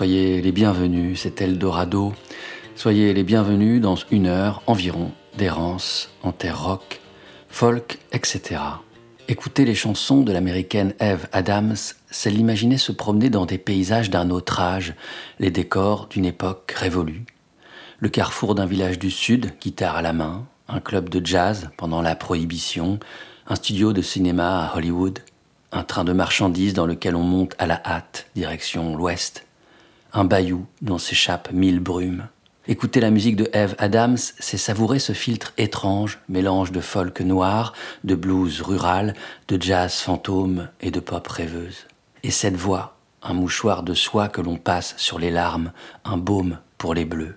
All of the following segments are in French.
Soyez les bienvenus, c'est Eldorado. Soyez les bienvenus dans une heure environ d'errance en terre rock, folk, etc. Écouter les chansons de l'américaine Eve Adams, c'est l'imaginer se promener dans des paysages d'un autre âge, les décors d'une époque révolue. Le carrefour d'un village du Sud, guitare à la main, un club de jazz pendant la prohibition, un studio de cinéma à Hollywood, un train de marchandises dans lequel on monte à la hâte, direction l'ouest, un bayou dont s'échappent mille brumes. Écouter la musique de Eve Adams, c'est savourer ce filtre étrange, mélange de folk noir, de blues rural, de jazz fantôme et de pop rêveuse. Et cette voix, un mouchoir de soie que l'on passe sur les larmes, un baume pour les bleus.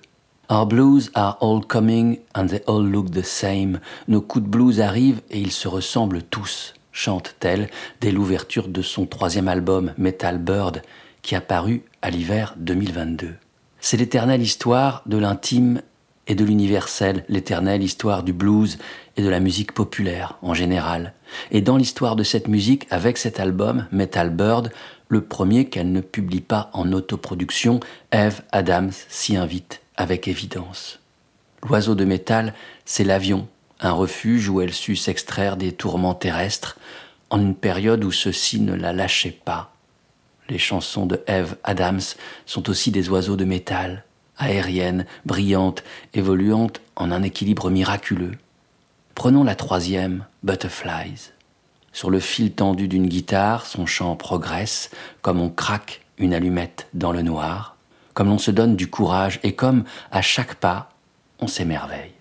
Our blues are all coming and they all look the same. Nos coups de blues arrivent et ils se ressemblent tous chante-t-elle dès l'ouverture de son troisième album Metal Bird qui a paru à l'hiver 2022. C'est l'éternelle histoire de l'intime et de l'universel, l'éternelle histoire du blues et de la musique populaire en général. Et dans l'histoire de cette musique, avec cet album, Metal Bird, le premier qu'elle ne publie pas en autoproduction, Eve Adams s'y invite avec évidence. L'oiseau de métal, c'est l'avion un refuge où elle sut s'extraire des tourments terrestres en une période où ceux-ci ne la lâchaient pas. Les chansons de Eve Adams sont aussi des oiseaux de métal, aériennes, brillantes, évoluantes en un équilibre miraculeux. Prenons la troisième, Butterflies. Sur le fil tendu d'une guitare, son chant progresse comme on craque une allumette dans le noir, comme l'on se donne du courage et comme, à chaque pas, on s'émerveille.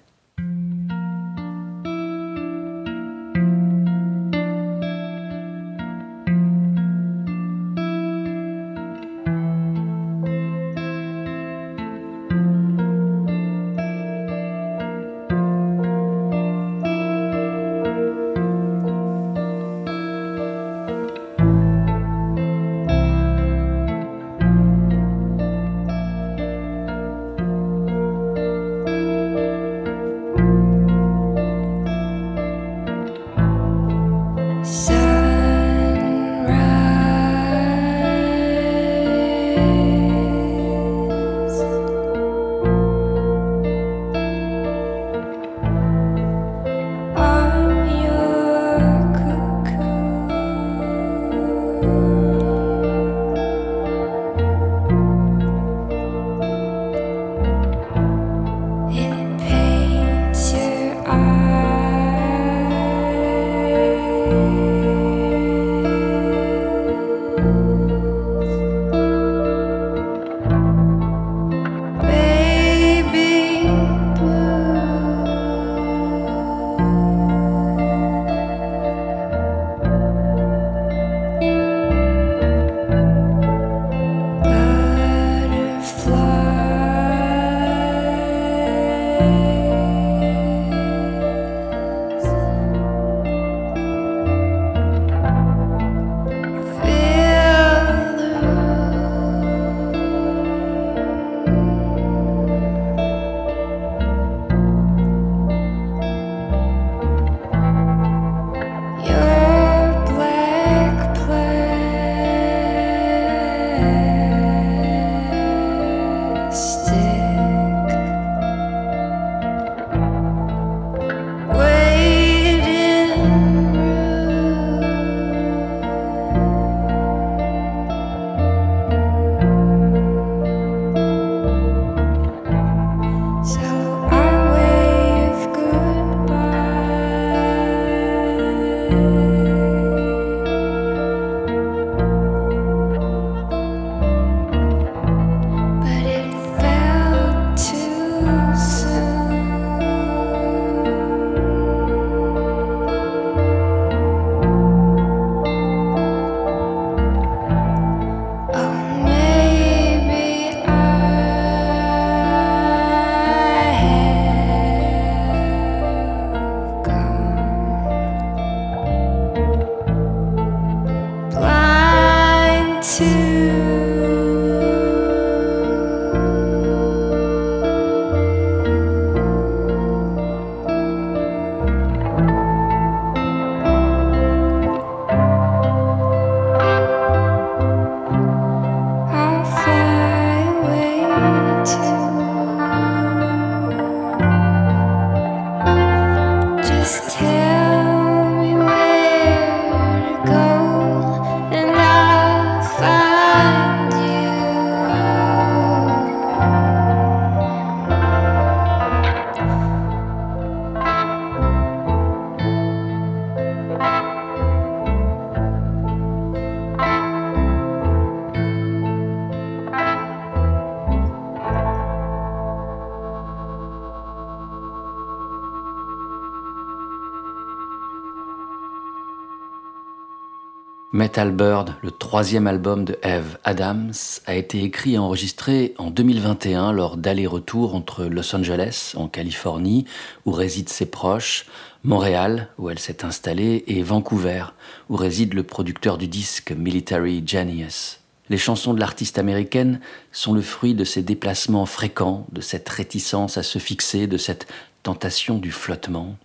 Metal Bird, le troisième album de Eve Adams, a été écrit et enregistré en 2021 lors d'allers-retours entre Los Angeles, en Californie, où résident ses proches, Montréal, où elle s'est installée, et Vancouver, où réside le producteur du disque Military Genius. Les chansons de l'artiste américaine sont le fruit de ces déplacements fréquents, de cette réticence à se fixer, de cette tentation du flottement.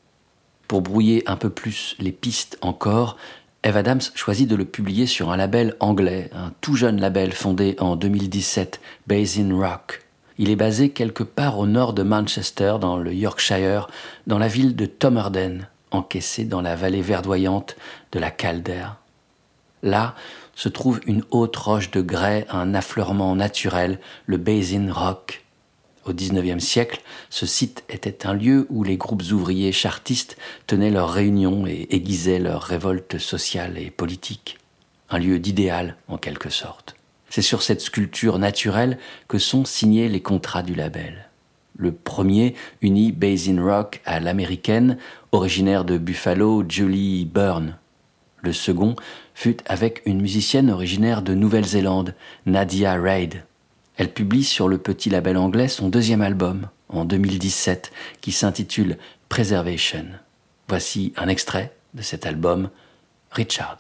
Pour brouiller un peu plus les pistes encore, Eve Adams choisit de le publier sur un label anglais, un tout jeune label fondé en 2017, Basin Rock. Il est basé quelque part au nord de Manchester, dans le Yorkshire, dans la ville de Tomerden, encaissée dans la vallée verdoyante de la Calder. Là se trouve une haute roche de grès, un affleurement naturel, le Basin Rock. Au XIXe siècle, ce site était un lieu où les groupes ouvriers chartistes tenaient leurs réunions et aiguisaient leurs révoltes sociales et politiques. Un lieu d'idéal, en quelque sorte. C'est sur cette sculpture naturelle que sont signés les contrats du label. Le premier unit Basin Rock à l'américaine, originaire de Buffalo, Julie Byrne. Le second fut avec une musicienne originaire de Nouvelle-Zélande, Nadia Reid. Elle publie sur le petit label anglais son deuxième album, en 2017, qui s'intitule Preservation. Voici un extrait de cet album, Richard.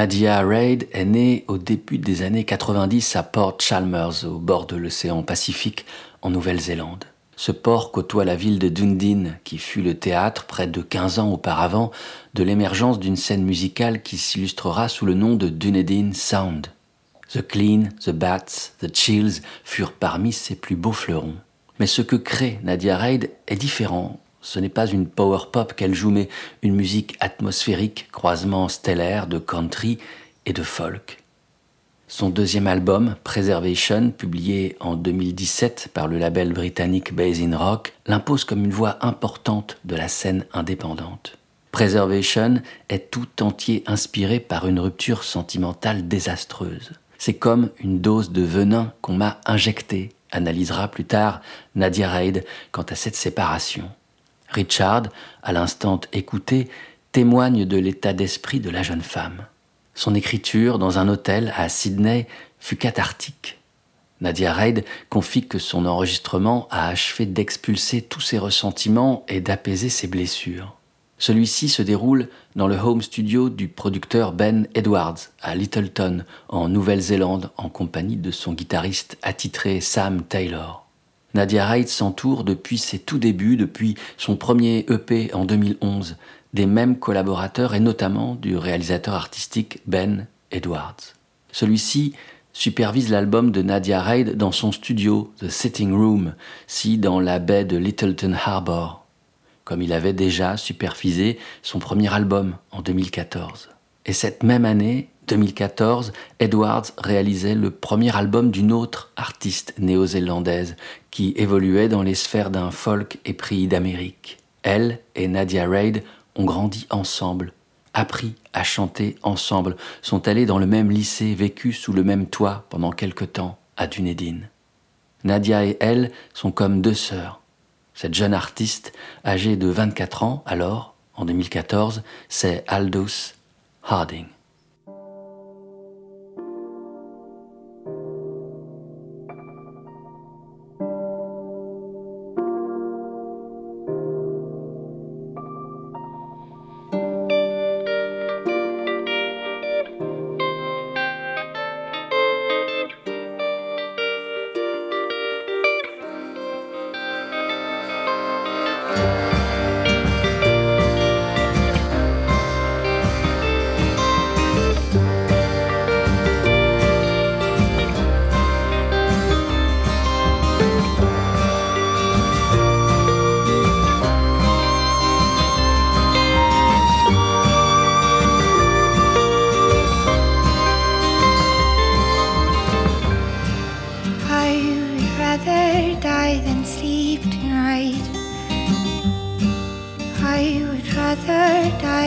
Nadia Reid est née au début des années 90 à Port Chalmers, au bord de l'océan Pacifique, en Nouvelle-Zélande. Ce port côtoie la ville de Dundee, qui fut le théâtre, près de 15 ans auparavant, de l'émergence d'une scène musicale qui s'illustrera sous le nom de Dunedin Sound. The Clean, The Bats, The Chills furent parmi ses plus beaux fleurons. Mais ce que crée Nadia Reid est différent ce n'est pas une power pop qu'elle joue, mais une musique atmosphérique, croisement stellaire de country et de folk. Son deuxième album, Preservation, publié en 2017 par le label britannique Basin Rock, l'impose comme une voix importante de la scène indépendante. Preservation est tout entier inspiré par une rupture sentimentale désastreuse. C'est comme une dose de venin qu'on m'a injecté, analysera plus tard Nadia Reid quant à cette séparation. Richard, à l'instant écouté, témoigne de l'état d'esprit de la jeune femme. Son écriture dans un hôtel à Sydney fut cathartique. Nadia Reid confie que son enregistrement a achevé d'expulser tous ses ressentiments et d'apaiser ses blessures. Celui-ci se déroule dans le home studio du producteur Ben Edwards à Littleton, en Nouvelle-Zélande, en compagnie de son guitariste attitré Sam Taylor. Nadia Reid s'entoure depuis ses tout débuts, depuis son premier EP en 2011, des mêmes collaborateurs et notamment du réalisateur artistique Ben Edwards. Celui-ci supervise l'album de Nadia Reid dans son studio, The Sitting Room, si dans la baie de Littleton Harbour, comme il avait déjà supervisé son premier album en 2014. Et cette même année, 2014, Edwards réalisait le premier album d'une autre artiste néo-zélandaise qui évoluait dans les sphères d'un folk épris d'Amérique. Elle et Nadia Reid ont grandi ensemble, appris à chanter ensemble, sont allés dans le même lycée, vécu sous le même toit pendant quelque temps à Dunedin. Nadia et elle sont comme deux sœurs. Cette jeune artiste, âgée de 24 ans alors, en 2014, c'est Aldous Harding.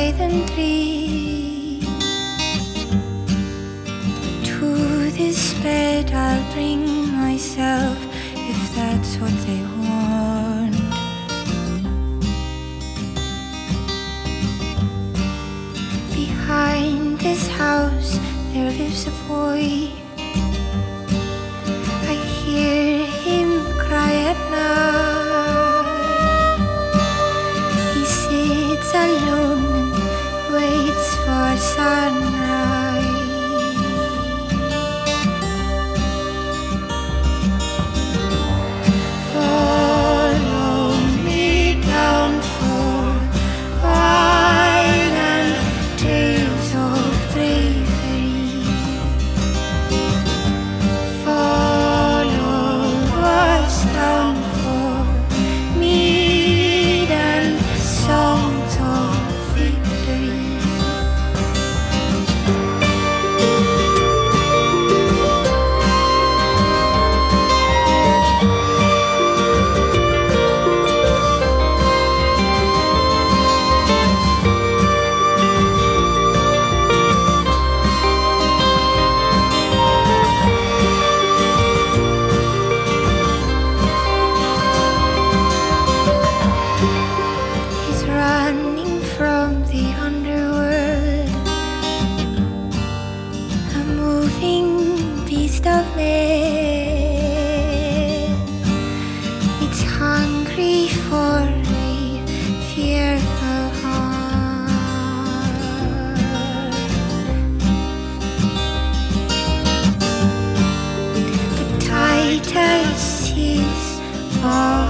Maiden tree. To this bed I'll bring myself if that's what they want. Behind this house there lives a boy. I hear him cry at night. turn far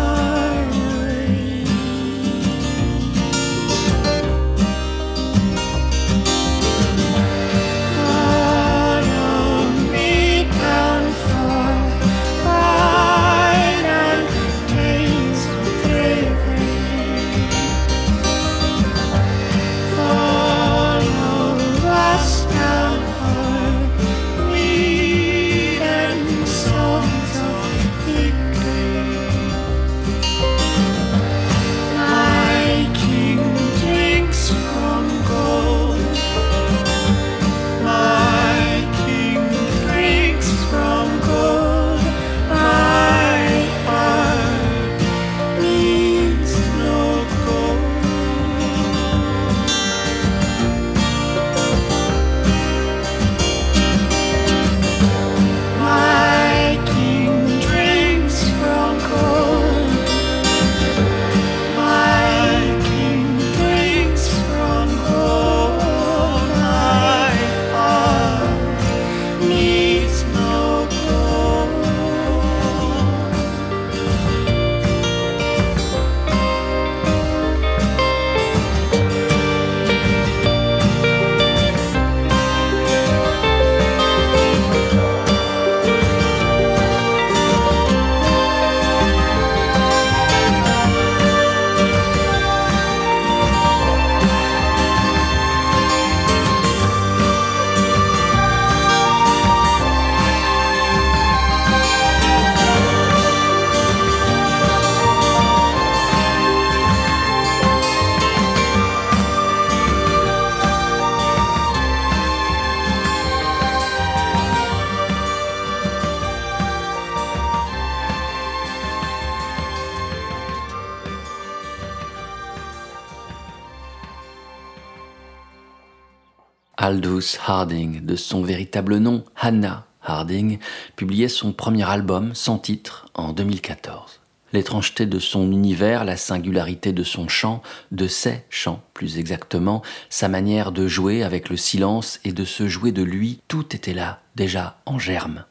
Aldous Harding, de son véritable nom Hannah Harding, publiait son premier album sans titre en 2014. L'étrangeté de son univers, la singularité de son chant, de ses chants plus exactement, sa manière de jouer avec le silence et de se jouer de lui, tout était là, déjà en germe.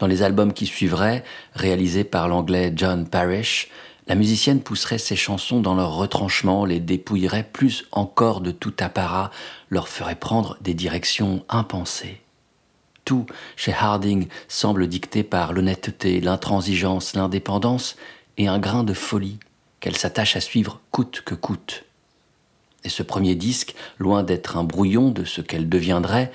Dans les albums qui suivraient, réalisés par l'anglais John Parrish, la musicienne pousserait ses chansons dans leur retranchement, les dépouillerait plus encore de tout apparat, leur ferait prendre des directions impensées. Tout chez Harding semble dicté par l'honnêteté, l'intransigeance, l'indépendance et un grain de folie qu'elle s'attache à suivre coûte que coûte. Et ce premier disque, loin d'être un brouillon de ce qu'elle deviendrait,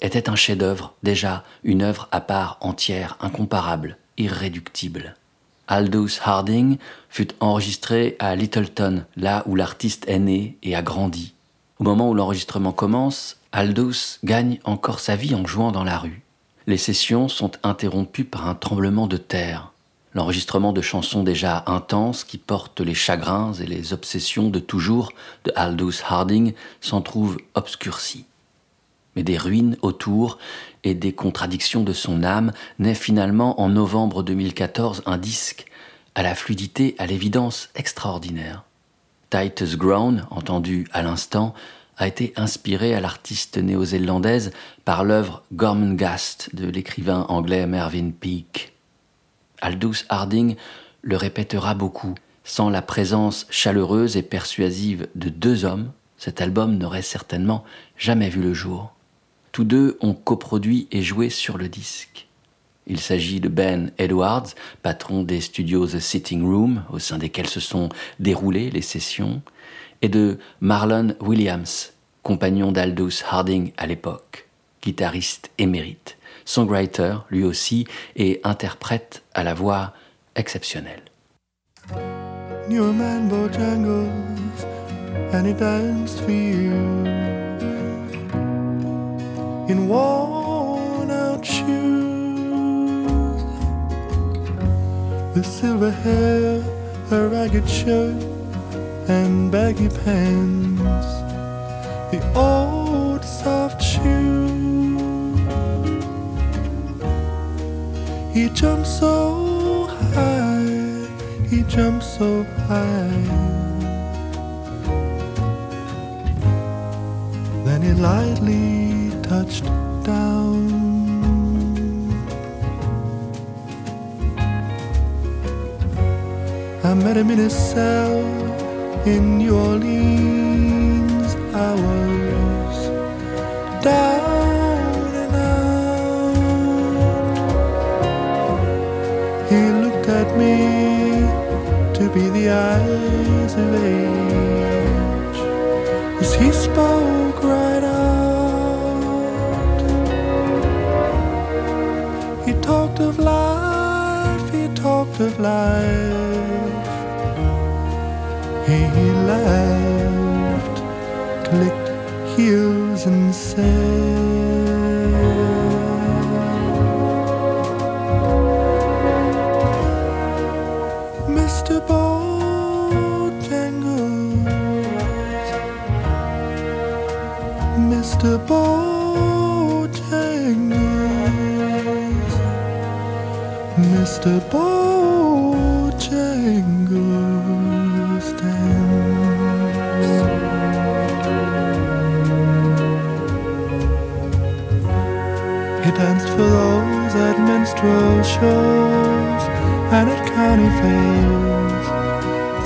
était un chef-d'œuvre, déjà une œuvre à part entière, incomparable, irréductible. Aldous Harding fut enregistré à Littleton, là où l'artiste est né et a grandi. Au moment où l'enregistrement commence, Aldous gagne encore sa vie en jouant dans la rue. Les sessions sont interrompues par un tremblement de terre. L'enregistrement de chansons déjà intenses qui portent les chagrins et les obsessions de toujours de Aldous Harding s'en trouve obscurci. Mais des ruines autour et des contradictions de son âme naît finalement en novembre 2014 un disque à la fluidité, à l'évidence extraordinaire. Titus Ground, entendu à l'instant, a été inspiré à l'artiste néo-zélandaise par l'œuvre Gormenghast de l'écrivain anglais Mervyn Peake. Aldous Harding le répétera beaucoup. Sans la présence chaleureuse et persuasive de deux hommes, cet album n'aurait certainement jamais vu le jour. Tous deux ont coproduit et joué sur le disque. Il s'agit de Ben Edwards, patron des studios The Sitting Room, au sein desquels se sont déroulées les sessions, et de Marlon Williams, compagnon d'Aldous Harding à l'époque, guitariste émérite songwriter lui aussi et interprète à la voix exceptionnelle. In worn out shoes with silver hair, a ragged shirt and baggy pants. The old soft shoes. He jumped so high, he jumped so high. Then he lightly touched down. I met him in his cell in New Orleans. I was down. And out. He looked at me to be the eyes of age as he spoke right of life, he talked of life. He laughed, clicked heels, and said. Mr. Bojangles dance. He danced for those at minstrel shows and at county fairs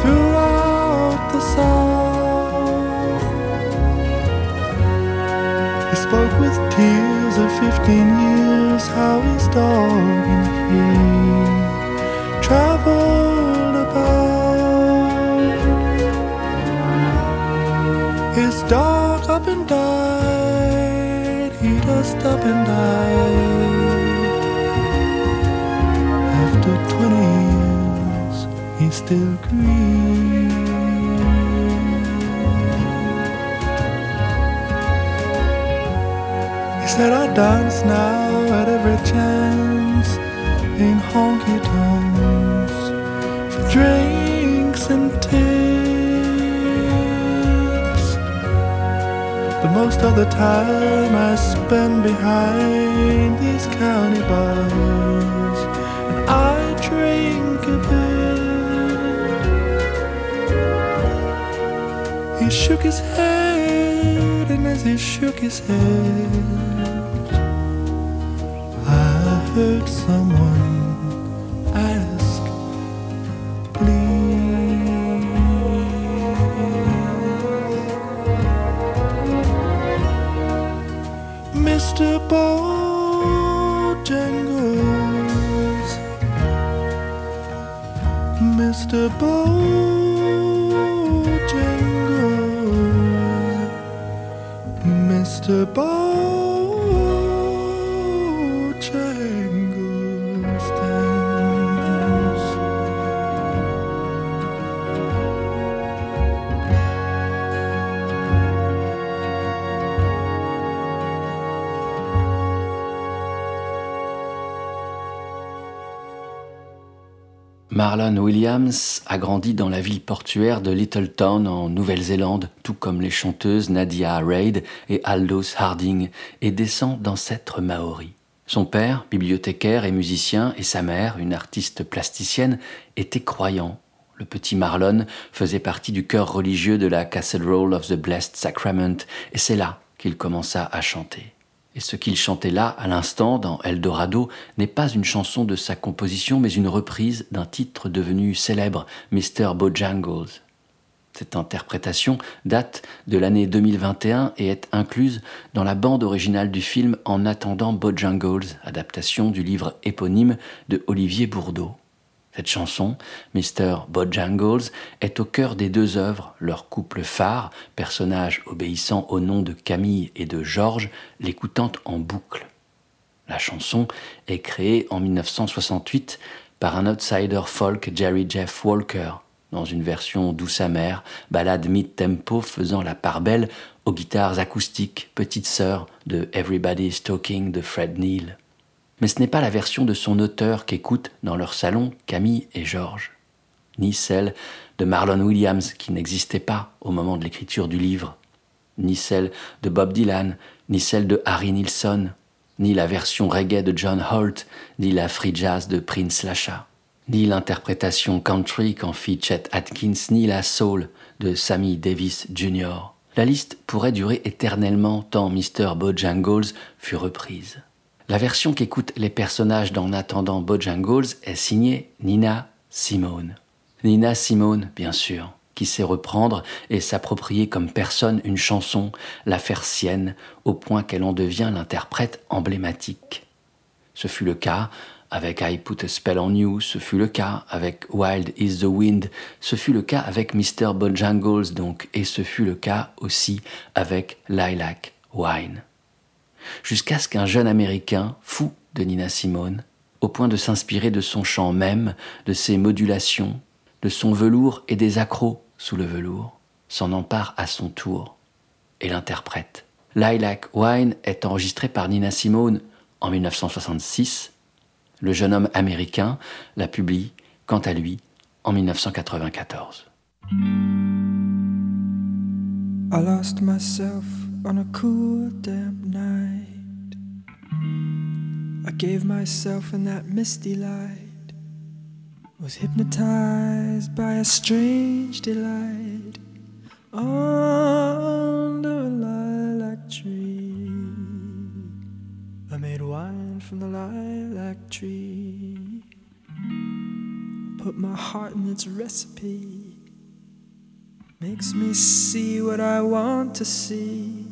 throughout the South. He spoke with tears of fifteen years how his dog and he he up and died. After twenty years, he still grieves. Said I dance now at every chance in honky tonks for drinks Most of the time I spend behind these county bars, and I drink a bit. He shook his head, and as he shook his head, I heard someone Mr. Bojangles, Mr. Bojangles, Mr. Bojangles Marlon Williams a grandi dans la ville portuaire de Littleton en Nouvelle-Zélande, tout comme les chanteuses Nadia Reid et Aldous Harding, et descend d'ancêtres maoris. Son père, bibliothécaire et musicien, et sa mère, une artiste plasticienne, étaient croyants. Le petit Marlon faisait partie du chœur religieux de la Cathedral of the Blessed Sacrament, et c'est là qu'il commença à chanter. Et ce qu'il chantait là, à l'instant, dans Eldorado, n'est pas une chanson de sa composition, mais une reprise d'un titre devenu célèbre, Mr. Bojangles. Cette interprétation date de l'année 2021 et est incluse dans la bande originale du film En attendant Bojangles, adaptation du livre éponyme de Olivier Bourdeau. Cette chanson, Mr. Bojangles, est au cœur des deux œuvres, leur couple phare, personnage obéissant au nom de Camille et de Georges, l'écoutant en boucle. La chanson est créée en 1968 par un outsider folk Jerry Jeff Walker, dans une version douce amère, balade mid-tempo faisant la part belle aux guitares acoustiques, petite sœur de Everybody's Talking de Fred Neil mais ce n'est pas la version de son auteur qu'écoutent dans leur salon Camille et Georges, ni celle de Marlon Williams qui n'existait pas au moment de l'écriture du livre, ni celle de Bob Dylan, ni celle de Harry Nilsson, ni la version reggae de John Holt, ni la free jazz de Prince Lacha, ni l'interprétation country qu'en fit Chet Atkins, ni la soul de Sammy Davis Jr. La liste pourrait durer éternellement tant Mr. Bojangles fut reprise. La version qu'écoutent les personnages d'En attendant Bojangles est signée Nina Simone. Nina Simone, bien sûr, qui sait reprendre et s'approprier comme personne une chanson, la faire sienne, au point qu'elle en devient l'interprète emblématique. Ce fut le cas avec I Put a Spell on You, ce fut le cas avec Wild is the Wind, ce fut le cas avec Mr. Bojangles donc, et ce fut le cas aussi avec Lilac Wine jusqu'à ce qu'un jeune Américain, fou de Nina Simone, au point de s'inspirer de son chant même, de ses modulations, de son velours et des accros sous le velours, s'en empare à son tour et l'interprète. Lilac Wine est enregistré par Nina Simone en 1966. Le jeune homme américain la publie, quant à lui, en 1994. I lost myself on a cool damp night. I gave myself in that misty light. Was hypnotized by a strange delight under a lilac tree. I made wine from the lilac tree. Put my heart in its recipe. Makes me see what I want to see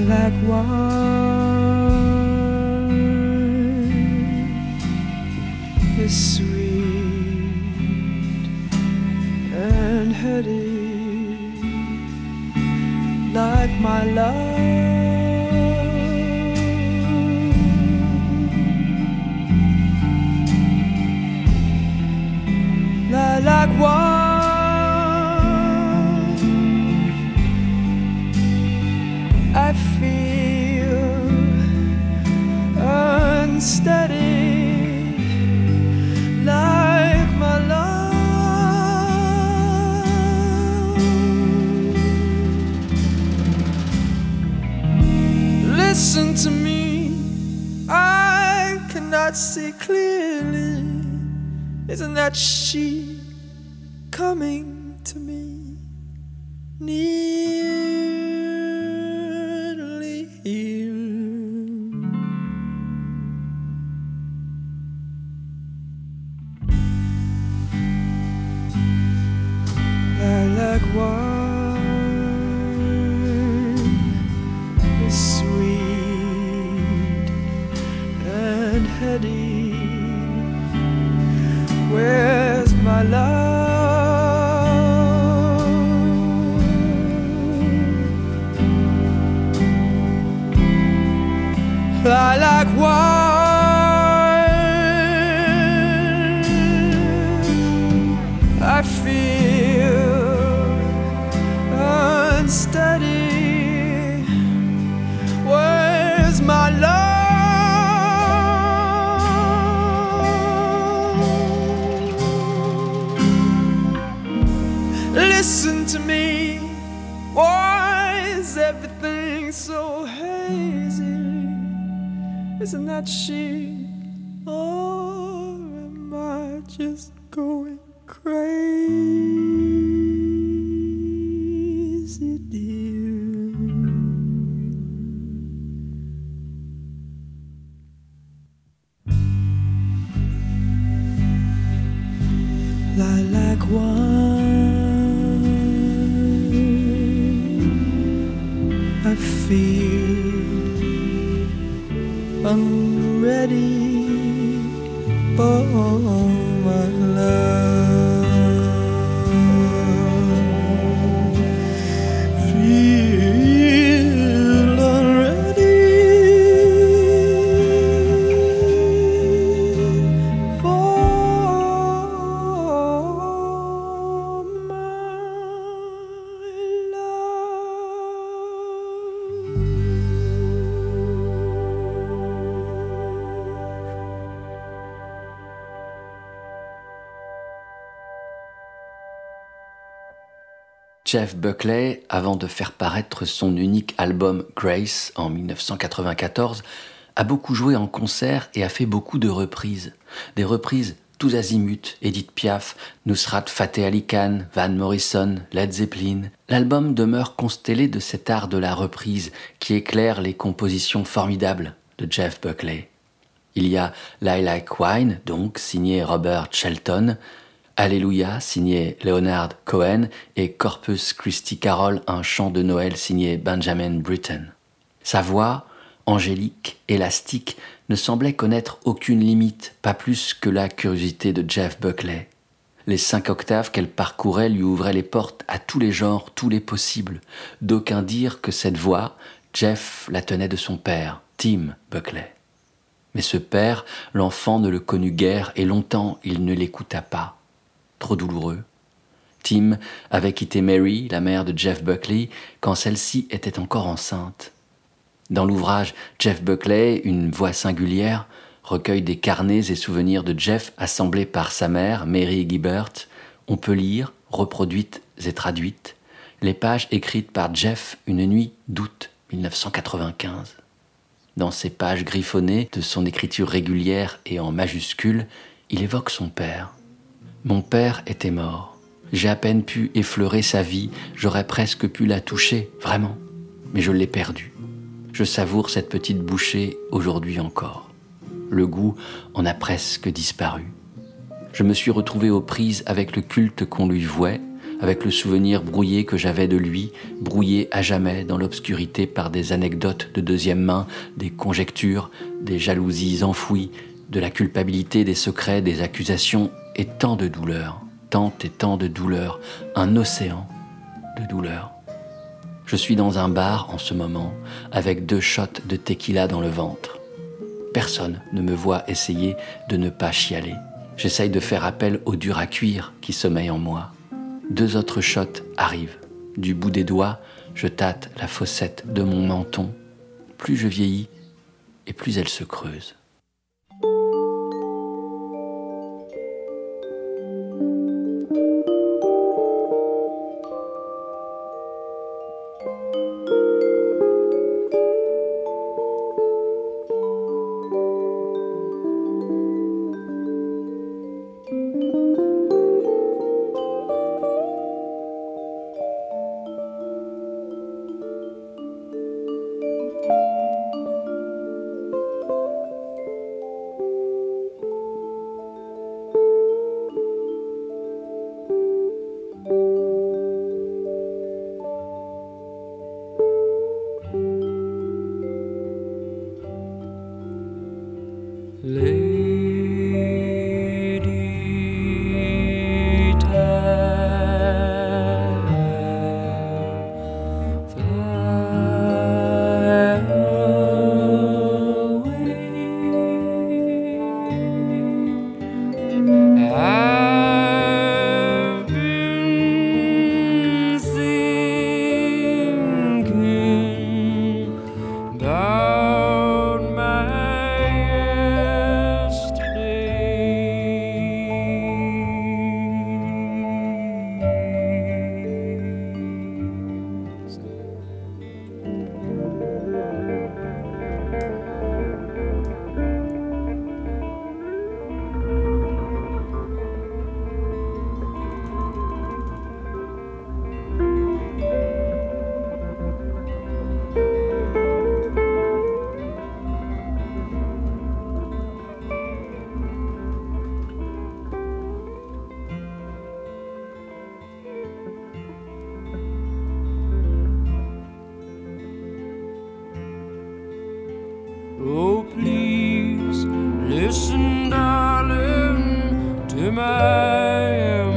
like wine is sweet and heady like my love. Isn't that she coming to me? Nearly Jeff Buckley, avant de faire paraître son unique album Grace en 1994, a beaucoup joué en concert et a fait beaucoup de reprises. Des reprises tous azimuts, Edith Piaf, Nusrat Fateh Ali Khan, Van Morrison, Led Zeppelin. L'album demeure constellé de cet art de la reprise qui éclaire les compositions formidables de Jeff Buckley. Il y a Lilac Wine, donc signé Robert Shelton, Alléluia, signé Leonard Cohen, et Corpus Christi Carol, un chant de Noël signé Benjamin Britten. Sa voix, angélique, élastique, ne semblait connaître aucune limite, pas plus que la curiosité de Jeff Buckley. Les cinq octaves qu'elle parcourait lui ouvraient les portes à tous les genres, tous les possibles. D'aucuns dirent que cette voix, Jeff la tenait de son père, Tim Buckley. Mais ce père, l'enfant ne le connut guère et longtemps il ne l'écouta pas trop douloureux. Tim avait quitté Mary, la mère de Jeff Buckley, quand celle-ci était encore enceinte. Dans l'ouvrage Jeff Buckley, une voix singulière, recueil des carnets et souvenirs de Jeff assemblés par sa mère, Mary Gibbert, on peut lire, reproduites et traduites, les pages écrites par Jeff une nuit d'août 1995. Dans ces pages griffonnées de son écriture régulière et en majuscules, il évoque son père. Mon père était mort. J'ai à peine pu effleurer sa vie, j'aurais presque pu la toucher, vraiment. Mais je l'ai perdue. Je savoure cette petite bouchée aujourd'hui encore. Le goût en a presque disparu. Je me suis retrouvé aux prises avec le culte qu'on lui vouait, avec le souvenir brouillé que j'avais de lui, brouillé à jamais dans l'obscurité par des anecdotes de deuxième main, des conjectures, des jalousies enfouies, de la culpabilité, des secrets, des accusations et tant de douleurs, tant et tant de douleurs, un océan de douleurs. Je suis dans un bar en ce moment avec deux shots de tequila dans le ventre. Personne ne me voit essayer de ne pas chialer. J'essaye de faire appel au dur à cuire qui sommeille en moi. Deux autres shots arrivent. Du bout des doigts, je tâte la fossette de mon menton. Plus je vieillis, et plus elle se creuse. listen, darling, to my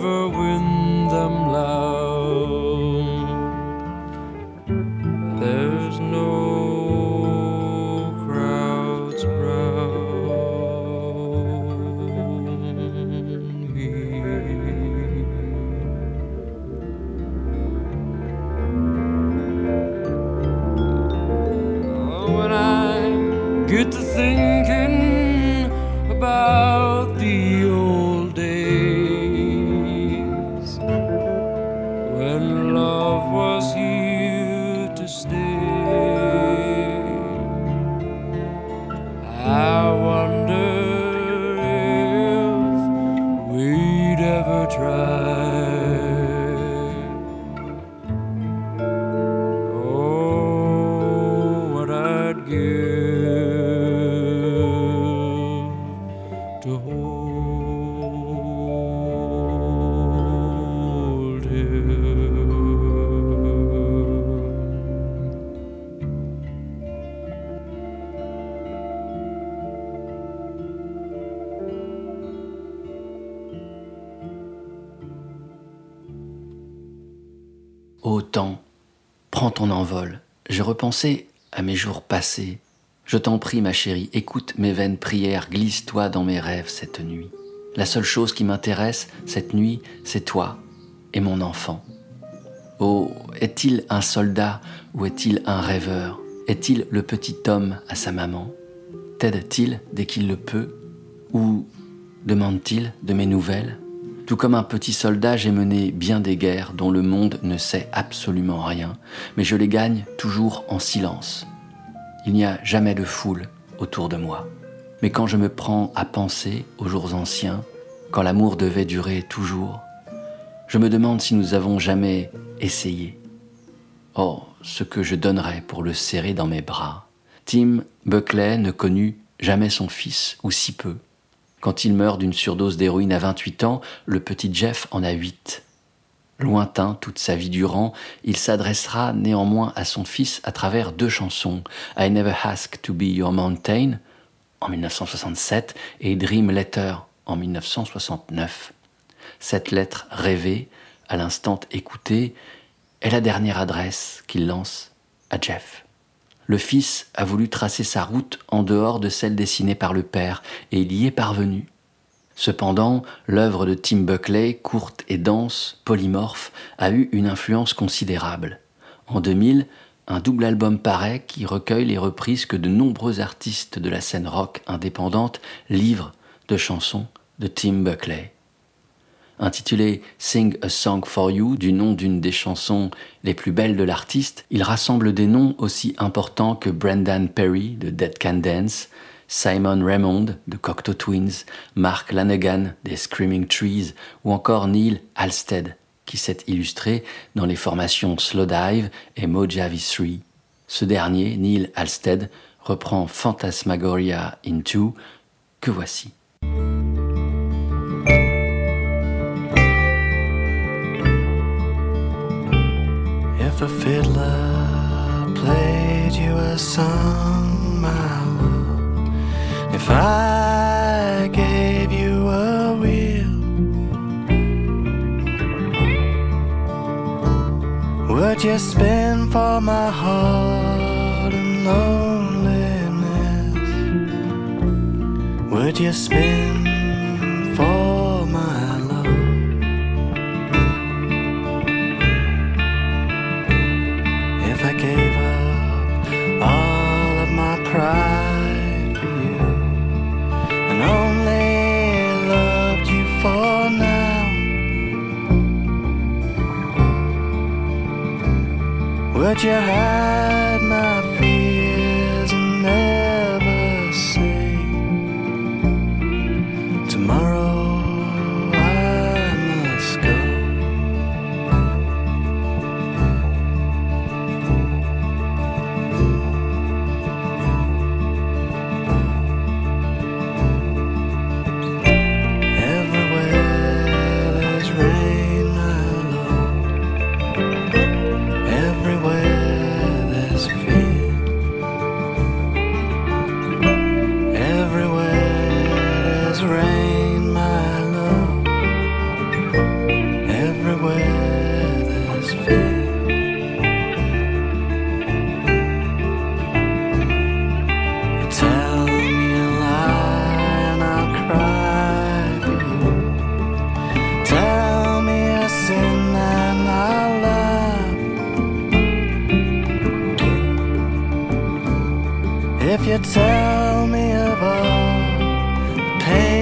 never win them love. Repensais à mes jours passés. Je t'en prie, ma chérie, écoute mes vaines prières, glisse-toi dans mes rêves cette nuit. La seule chose qui m'intéresse cette nuit, c'est toi et mon enfant. Oh, est-il un soldat ou est-il un rêveur? Est-il le petit homme à sa maman? T'aide-t-il dès qu'il le peut? Ou demande-t-il de mes nouvelles? Tout comme un petit soldat, j'ai mené bien des guerres dont le monde ne sait absolument rien, mais je les gagne toujours en silence. Il n'y a jamais de foule autour de moi. Mais quand je me prends à penser aux jours anciens, quand l'amour devait durer toujours, je me demande si nous avons jamais essayé. Oh, ce que je donnerais pour le serrer dans mes bras. Tim Buckley ne connut jamais son fils, ou si peu. Quand il meurt d'une surdose d'héroïne à 28 ans, le petit Jeff en a 8. Lointain toute sa vie durant, il s'adressera néanmoins à son fils à travers deux chansons, I Never Ask to Be Your Mountain en 1967 et Dream Letter en 1969. Cette lettre rêvée, à l'instant écoutée, est la dernière adresse qu'il lance à Jeff. Le fils a voulu tracer sa route en dehors de celle dessinée par le père, et il y est parvenu. Cependant, l'œuvre de Tim Buckley, courte et dense, polymorphe, a eu une influence considérable. En 2000, un double album paraît qui recueille les reprises que de nombreux artistes de la scène rock indépendante livrent de chansons de Tim Buckley. Intitulé Sing a Song for You, du nom d'une des chansons les plus belles de l'artiste, il rassemble des noms aussi importants que Brendan Perry de Dead Can Dance, Simon Raymond de Cocteau Twins, Mark Lanegan des Screaming Trees ou encore Neil Halstead qui s'est illustré dans les formations Slowdive et Mojave 3. Ce dernier, Neil Halstead, reprend Phantasmagoria Into, que voici. A fiddler played you a song, my love, if I gave you a wheel, would you spin for my heart and loneliness? Would you spin Would you If you tell me the pain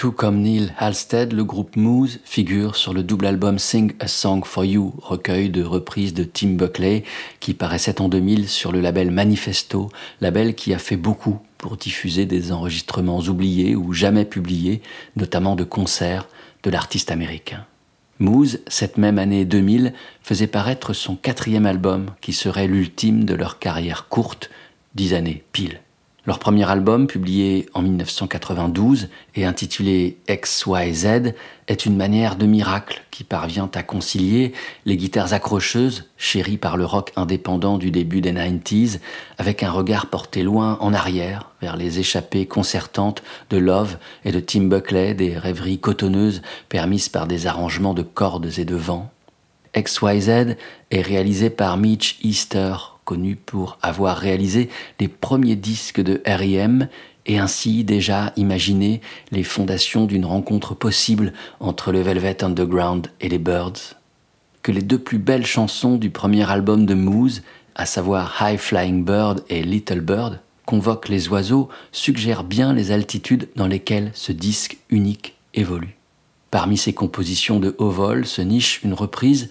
Tout comme Neil Halstead, le groupe Moose figure sur le double album Sing a Song for You, recueil de reprises de Tim Buckley, qui paraissait en 2000 sur le label Manifesto, label qui a fait beaucoup pour diffuser des enregistrements oubliés ou jamais publiés, notamment de concerts de l'artiste américain. Moose, cette même année 2000, faisait paraître son quatrième album, qui serait l'ultime de leur carrière courte, dix années pile. Leur premier album, publié en 1992 et intitulé XYZ, est une manière de miracle qui parvient à concilier les guitares accrocheuses, chéries par le rock indépendant du début des 90s, avec un regard porté loin en arrière, vers les échappées concertantes de Love et de Tim Buckley, des rêveries cotonneuses permises par des arrangements de cordes et de vent. XYZ est réalisé par Mitch Easter, pour avoir réalisé les premiers disques de R.E.M. et ainsi déjà imaginé les fondations d'une rencontre possible entre le Velvet Underground et les Birds. Que les deux plus belles chansons du premier album de Moose, à savoir High Flying Bird et Little Bird, convoquent les oiseaux, suggèrent bien les altitudes dans lesquelles ce disque unique évolue. Parmi ses compositions de haut vol se niche une reprise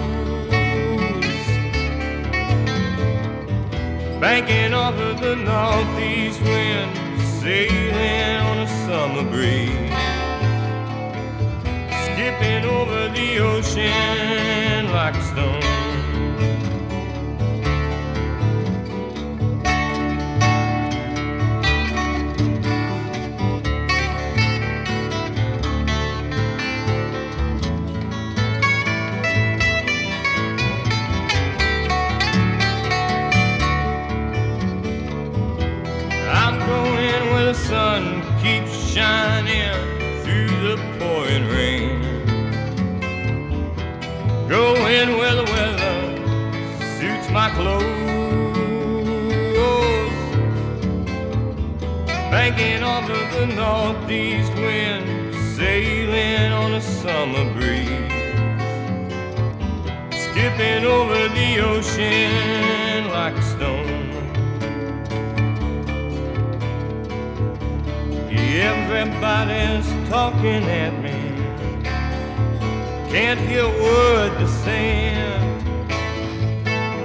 Banking off of the northeast wind, sailing on a summer breeze, skipping over the ocean like a stone. Clothes. Banking off of the northeast wind, sailing on a summer breeze. Skipping over the ocean like a stone. Everybody's talking at me. Can't hear a word they're saying.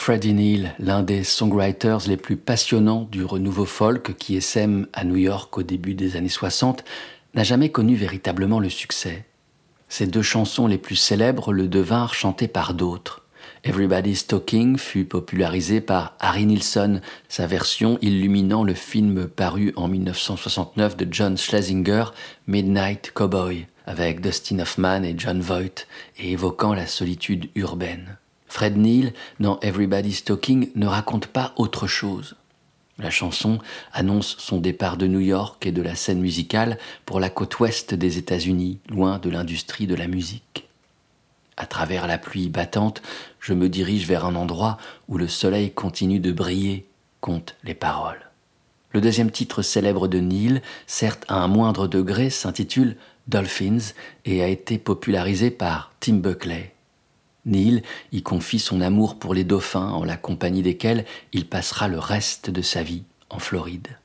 Freddie Neal, l'un des songwriters les plus passionnants du renouveau folk qui essaime à New York au début des années 60, n'a jamais connu véritablement le succès. Ses deux chansons les plus célèbres le devinrent chantées par d'autres. Everybody's Talking fut popularisé par Harry Nilsson, sa version illuminant le film paru en 1969 de John Schlesinger, Midnight Cowboy, avec Dustin Hoffman et John Voight, et évoquant la solitude urbaine. Fred Neil, dans Everybody's Talking, ne raconte pas autre chose. La chanson annonce son départ de New York et de la scène musicale pour la côte ouest des États-Unis, loin de l'industrie de la musique. À travers la pluie battante, je me dirige vers un endroit où le soleil continue de briller, comptent les paroles. Le deuxième titre célèbre de Neil, certes à un moindre degré, s'intitule Dolphins et a été popularisé par Tim Buckley. Neil y confie son amour pour les dauphins en la compagnie desquels il passera le reste de sa vie en Floride.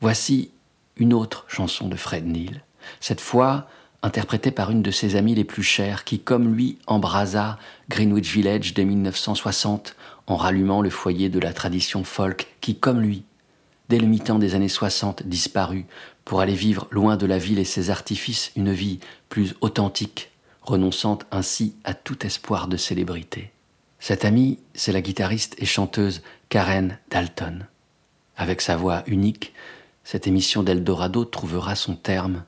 Voici une autre chanson de Fred Neil, cette fois interprété par une de ses amies les plus chères, qui, comme lui, embrasa Greenwich Village dès 1960 en rallumant le foyer de la tradition folk qui, comme lui, dès le mi-temps des années 60 disparut pour aller vivre loin de la ville et ses artifices une vie plus authentique, renonçant ainsi à tout espoir de célébrité. Cette amie, c'est la guitariste et chanteuse Karen Dalton. Avec sa voix unique, cette émission d'Eldorado trouvera son terme.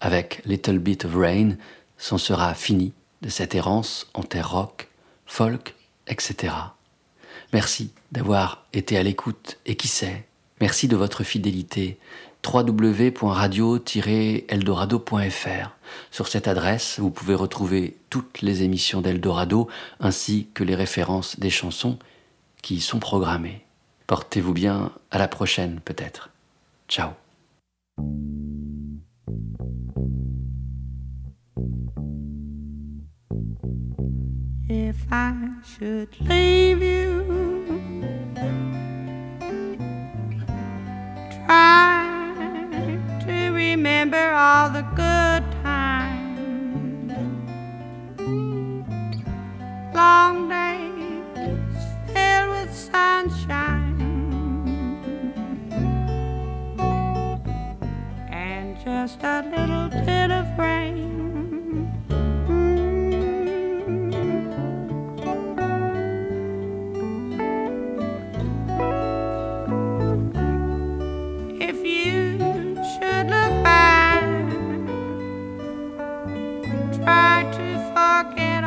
Avec Little Bit of Rain, c'en sera fini de cette errance en terre rock, folk, etc. Merci d'avoir été à l'écoute et qui sait, merci de votre fidélité www.radio-eldorado.fr. Sur cette adresse, vous pouvez retrouver toutes les émissions d'Eldorado ainsi que les références des chansons qui y sont programmées. Portez-vous bien, à la prochaine peut-être. Ciao. Remember all the good times. Long days filled with sunshine. And just a little hard to forget.